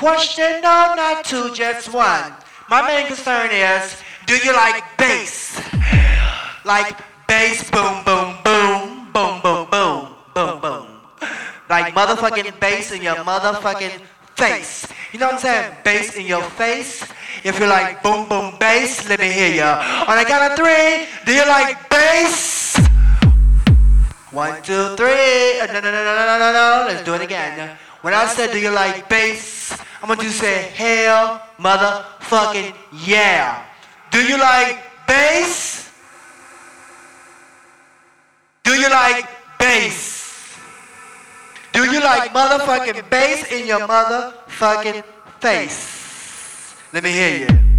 question, no, not two, just one. My main concern is, do you like bass? Like bass, boom, boom, boom, boom, boom, boom, boom, boom. Like motherfucking bass in your motherfucking face. You know what I'm saying? Bass in your face. If you like boom, boom, bass, let me hear ya. On the count of three, do you like bass? One, two, three. Uh, no, no, no, no, no, no, no. Let's do it again. When I said, do you like bass? I'm going to say, hell, motherfucking yeah. Do you like bass? Do you like bass? Do you like motherfucking bass in your motherfucking face? Let me hear you.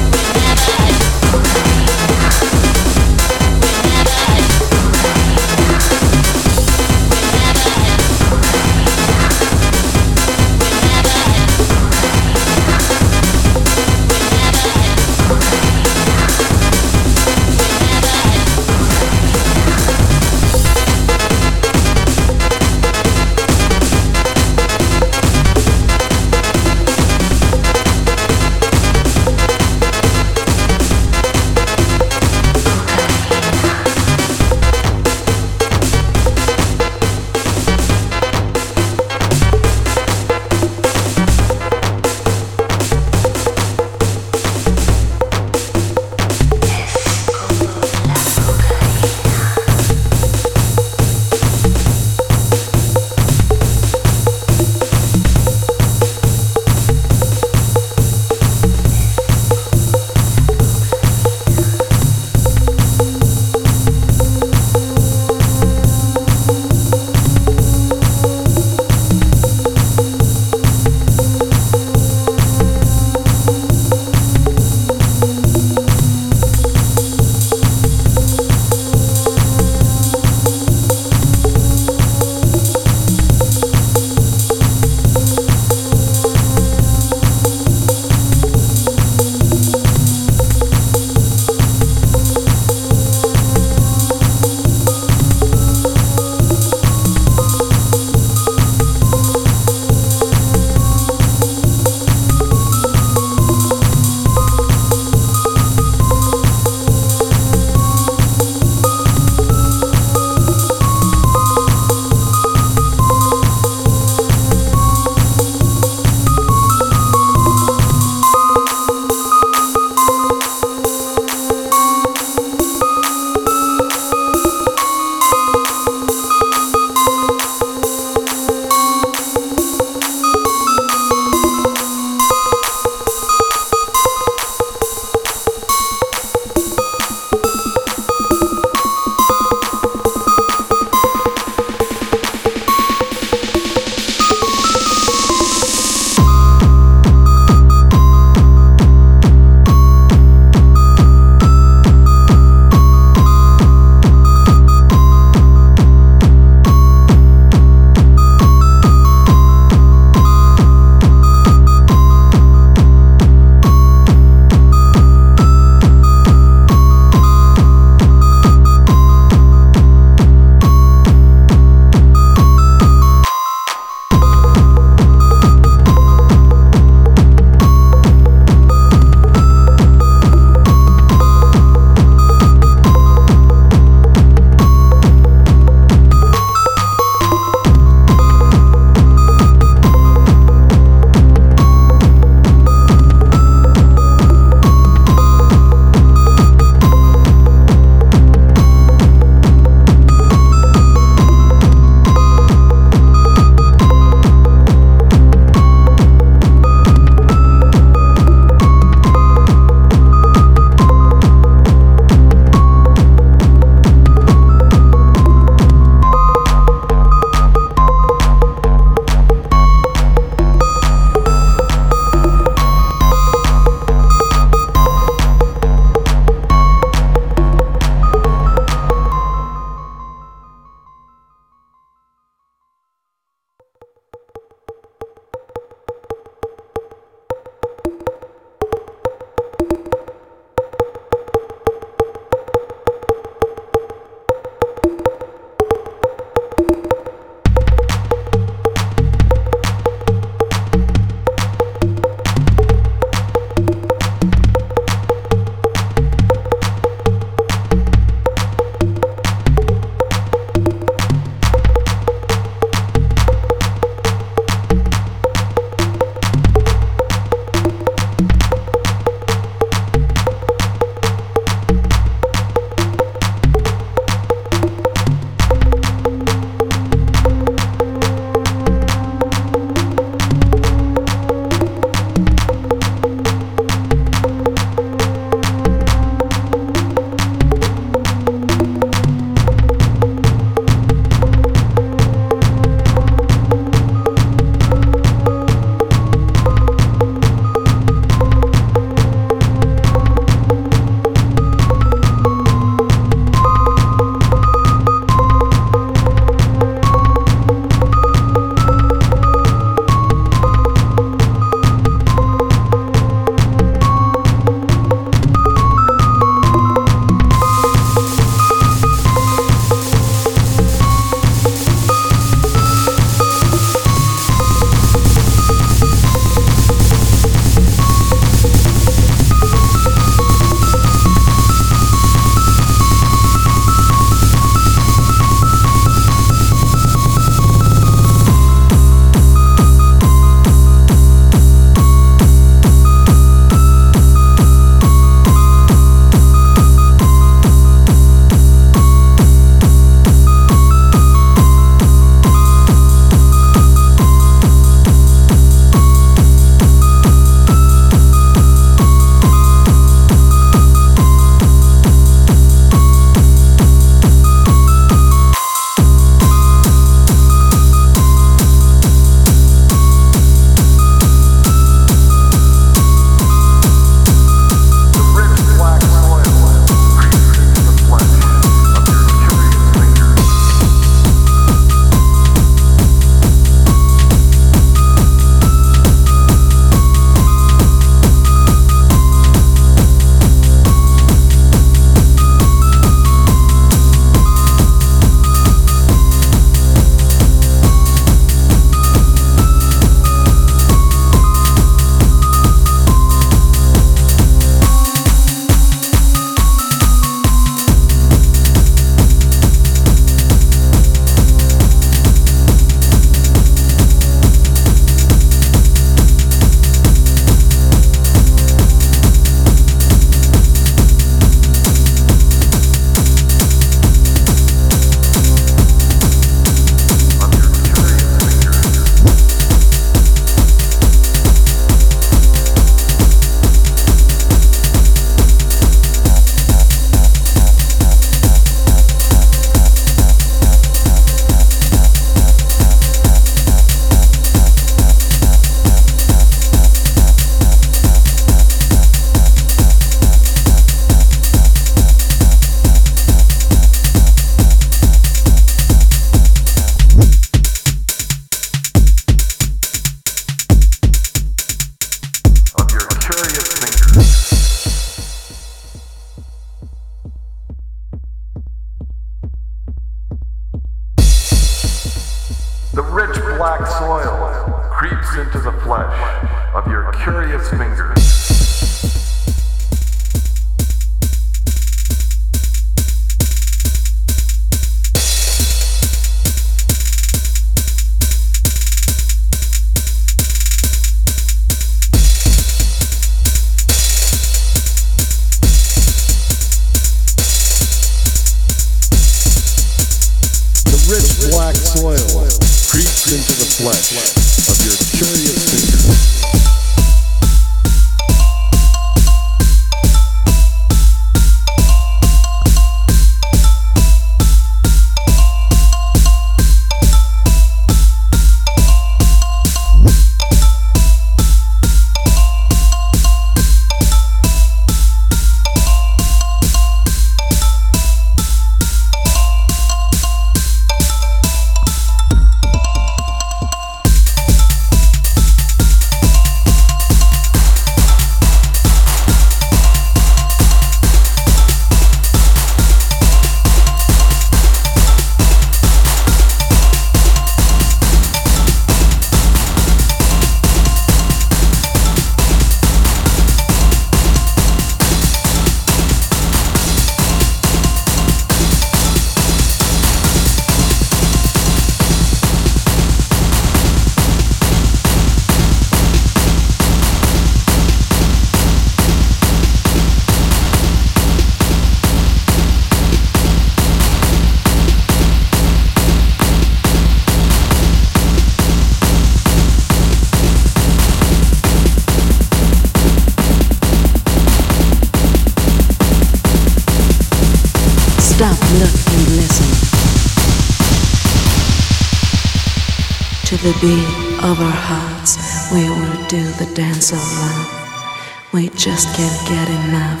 Dance of love. We just can't get enough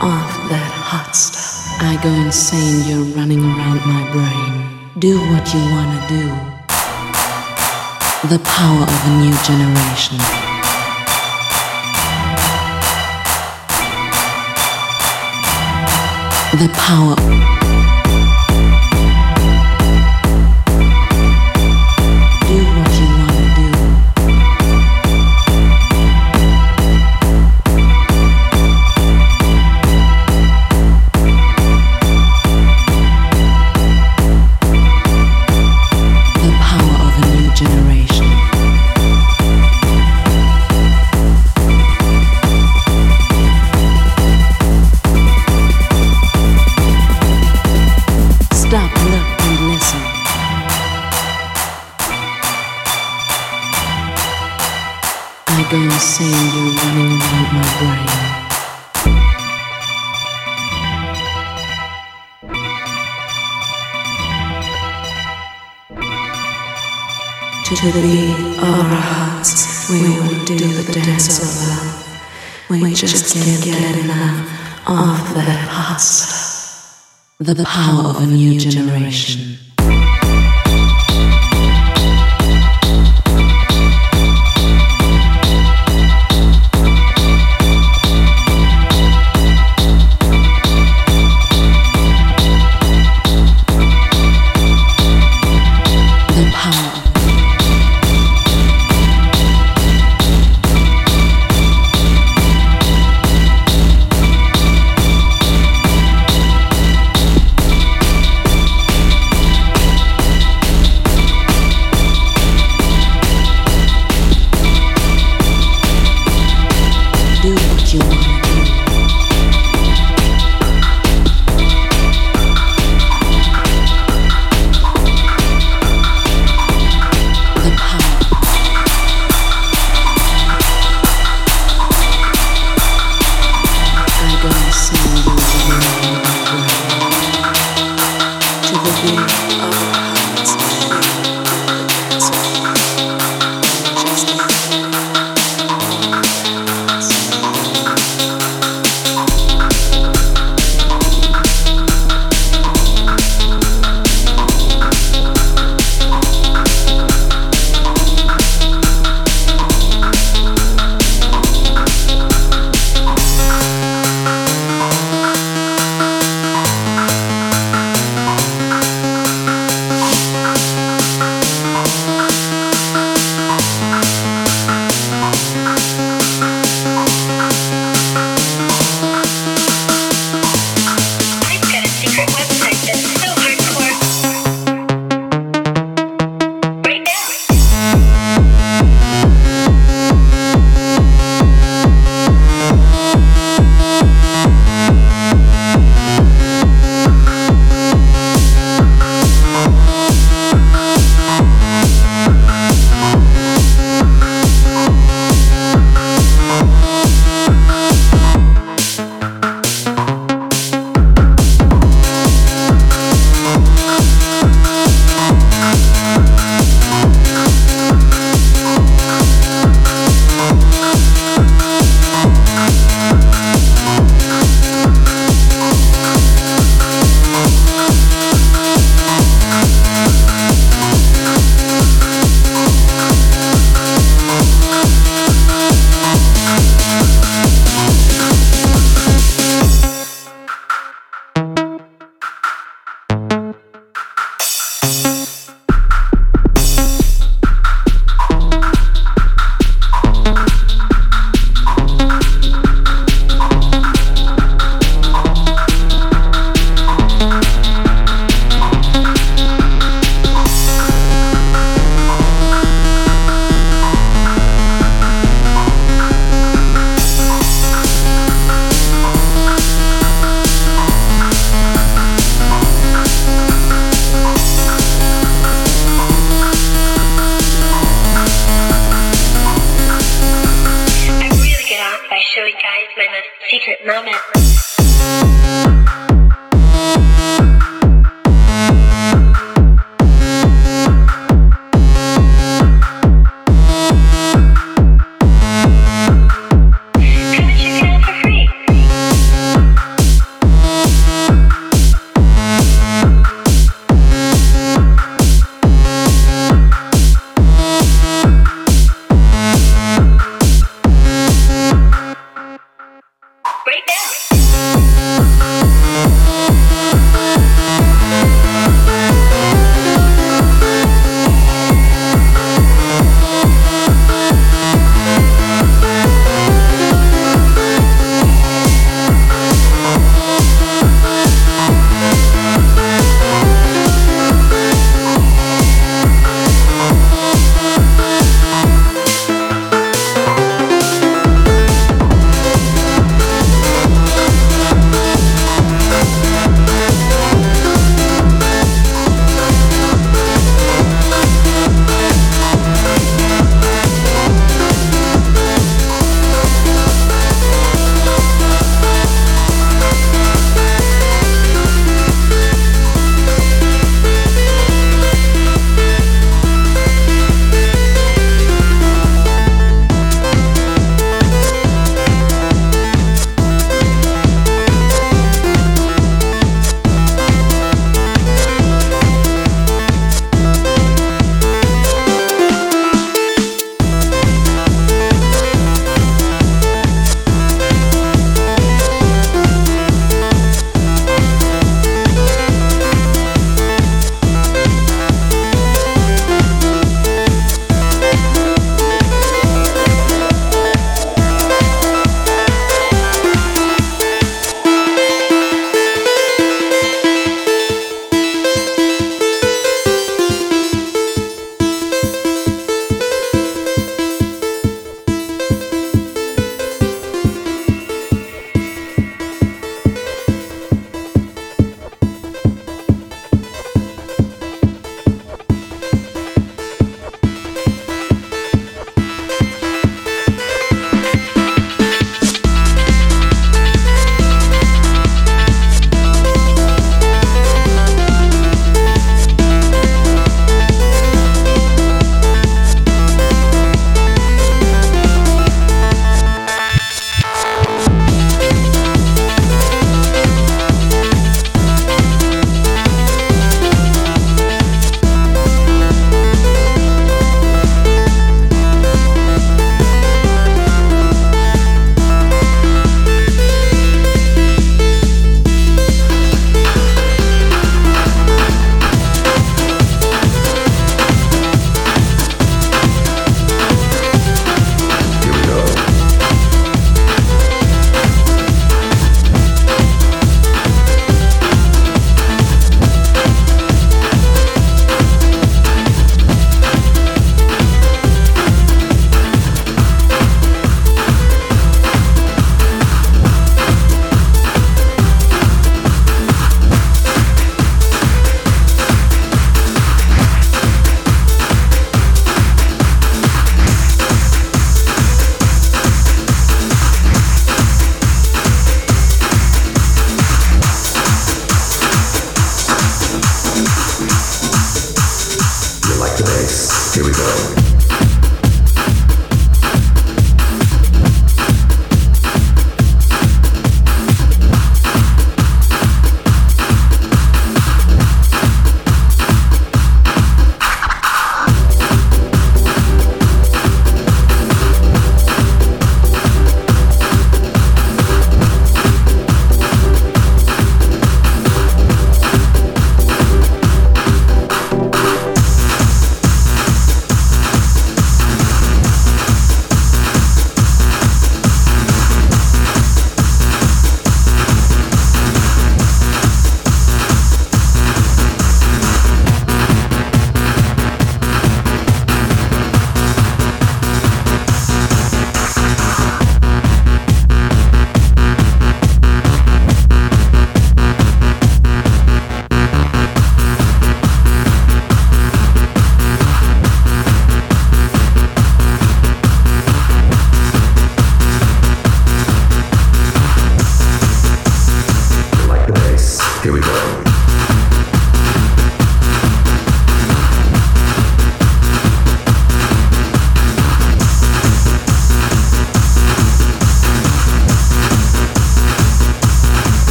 of that hot stuff. I go insane, you're running around my brain. Do what you wanna do. The power of a new generation. The power. To beat of our hearts, we will do the dance of love. We just can't get enough of that stuff. The power of a new generation.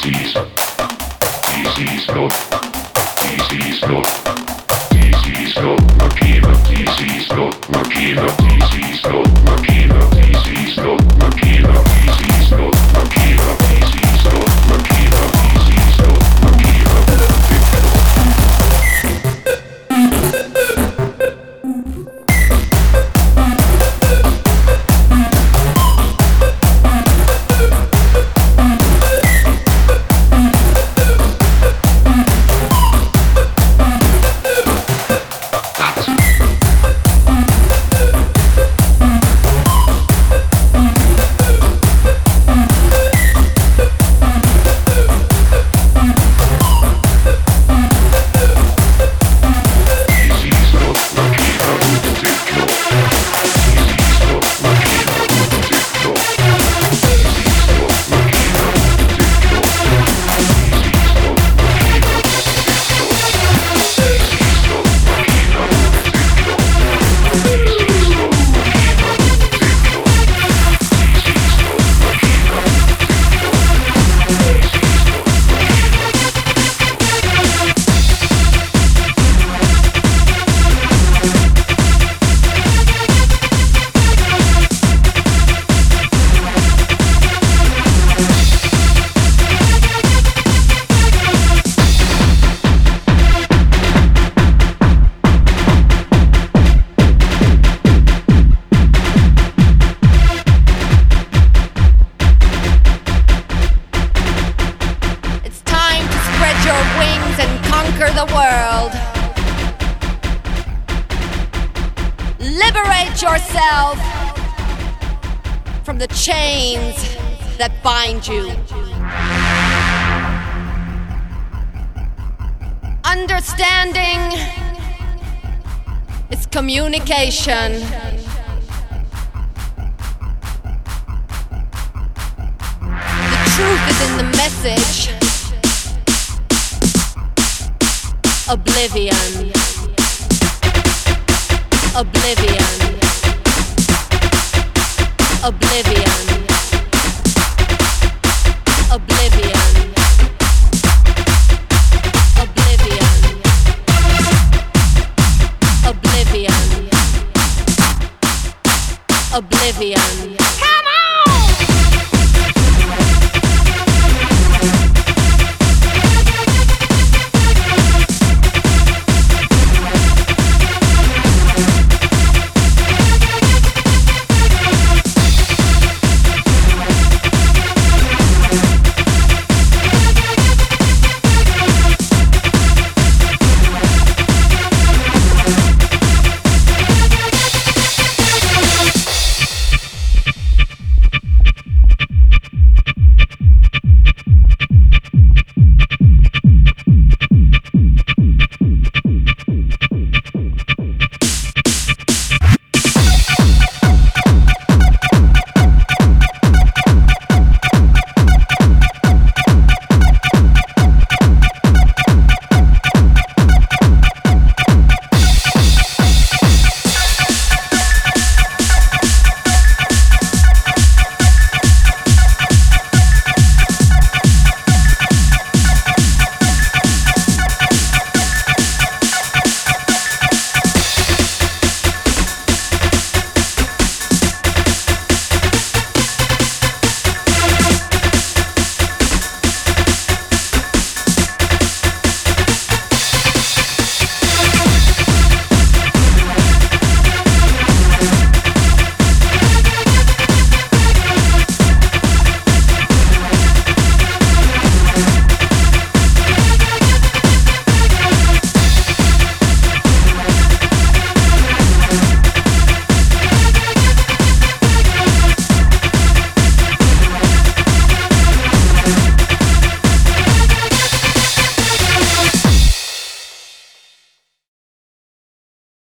Marquino, Marquino, Marquino, is not.